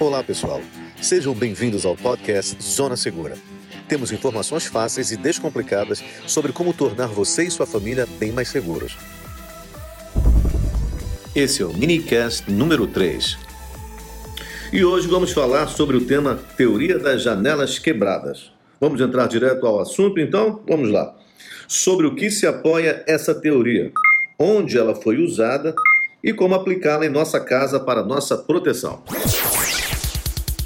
Olá, pessoal. Sejam bem-vindos ao podcast Zona Segura. Temos informações fáceis e descomplicadas sobre como tornar você e sua família bem mais seguros. Esse é o minicast número 3. E hoje vamos falar sobre o tema Teoria das Janelas Quebradas. Vamos entrar direto ao assunto, então? Vamos lá. Sobre o que se apoia essa teoria, onde ela foi usada e como aplicá-la em nossa casa para nossa proteção.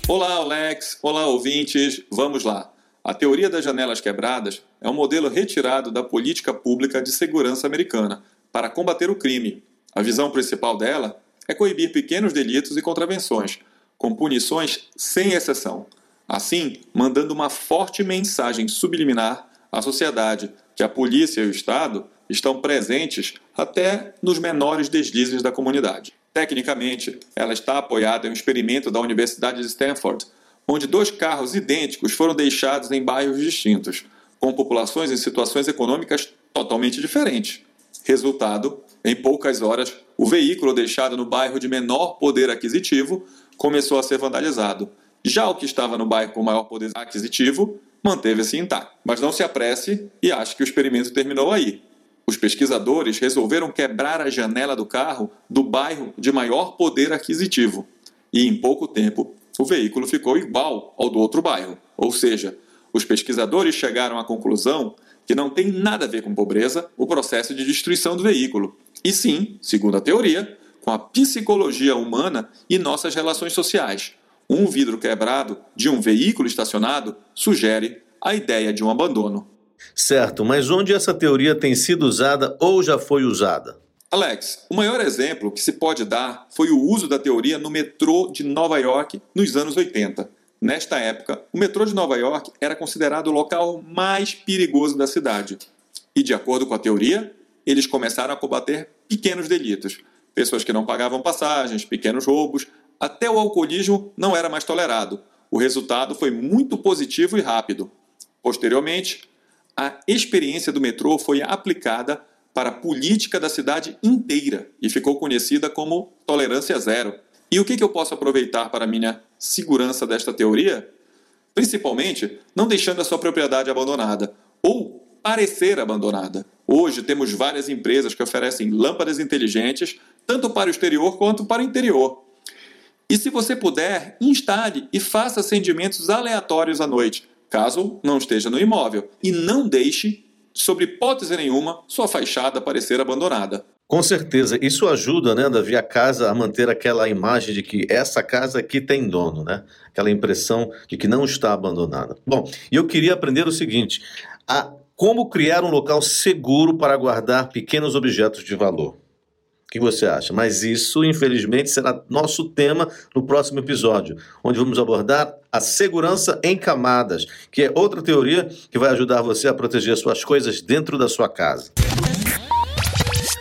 Olá, Alex. Olá, ouvintes. Vamos lá. A teoria das janelas quebradas é um modelo retirado da política pública de segurança americana para combater o crime. A visão principal dela é coibir pequenos delitos e contravenções, com punições sem exceção. Assim, mandando uma forte mensagem subliminar à sociedade que a polícia e o Estado estão presentes até nos menores deslizes da comunidade. Tecnicamente, ela está apoiada em um experimento da Universidade de Stanford, onde dois carros idênticos foram deixados em bairros distintos, com populações em situações econômicas totalmente diferentes. Resultado: em poucas horas, o veículo deixado no bairro de menor poder aquisitivo começou a ser vandalizado. Já o que estava no bairro com maior poder aquisitivo manteve-se intacto. Mas não se apresse e ache que o experimento terminou aí. Os pesquisadores resolveram quebrar a janela do carro do bairro de maior poder aquisitivo. E em pouco tempo, o veículo ficou igual ao do outro bairro. Ou seja, os pesquisadores chegaram à conclusão que não tem nada a ver com pobreza o processo de destruição do veículo. E sim, segundo a teoria, com a psicologia humana e nossas relações sociais. Um vidro quebrado de um veículo estacionado sugere a ideia de um abandono. Certo, mas onde essa teoria tem sido usada ou já foi usada? Alex, o maior exemplo que se pode dar foi o uso da teoria no metrô de Nova York nos anos 80. Nesta época, o metrô de Nova York era considerado o local mais perigoso da cidade. E, de acordo com a teoria, eles começaram a combater pequenos delitos. Pessoas que não pagavam passagens, pequenos roubos, até o alcoolismo não era mais tolerado. O resultado foi muito positivo e rápido. Posteriormente, a experiência do metrô foi aplicada para a política da cidade inteira e ficou conhecida como tolerância zero. E o que, eu posso aproveitar para minha segurança desta teoria? Principalmente, não deixando a sua propriedade abandonada ou parecer abandonada. Hoje temos várias empresas que oferecem lâmpadas inteligentes tanto para o exterior quanto para o interior. E se você puder, instale e faça acendimentos aleatórios à noite caso não esteja no imóvel, e não deixe, sobre hipótese nenhuma, sua fachada parecer abandonada. Com certeza, isso ajuda, né, Davi, a casa a manter aquela imagem de que essa casa aqui tem dono, né? Aquela impressão de que não está abandonada. Bom, e eu queria aprender o seguinte: a como criar um local seguro para guardar pequenos objetos de valor que você acha? Mas isso, infelizmente, será nosso tema no próximo episódio, onde vamos abordar a segurança em camadas, que é outra teoria que vai ajudar você a proteger suas coisas dentro da sua casa.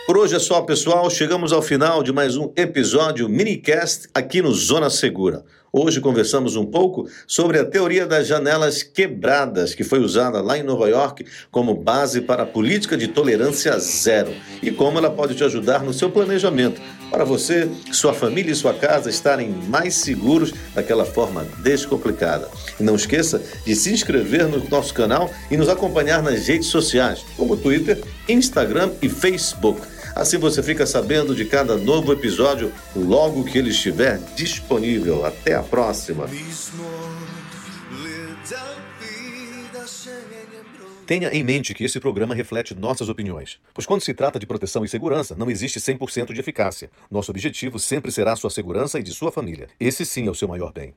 Por hoje é só, pessoal. Chegamos ao final de mais um episódio minicast aqui no Zona Segura. Hoje conversamos um pouco sobre a teoria das janelas quebradas, que foi usada lá em Nova York como base para a política de tolerância zero e como ela pode te ajudar no seu planejamento para você, sua família e sua casa estarem mais seguros daquela forma descomplicada. E não esqueça de se inscrever no nosso canal e nos acompanhar nas redes sociais, como Twitter, Instagram e Facebook. Assim você fica sabendo de cada novo episódio logo que ele estiver disponível. Até a próxima. Tenha em mente que esse programa reflete nossas opiniões, pois quando se trata de proteção e segurança, não existe 100% de eficácia. Nosso objetivo sempre será sua segurança e de sua família. Esse sim é o seu maior bem.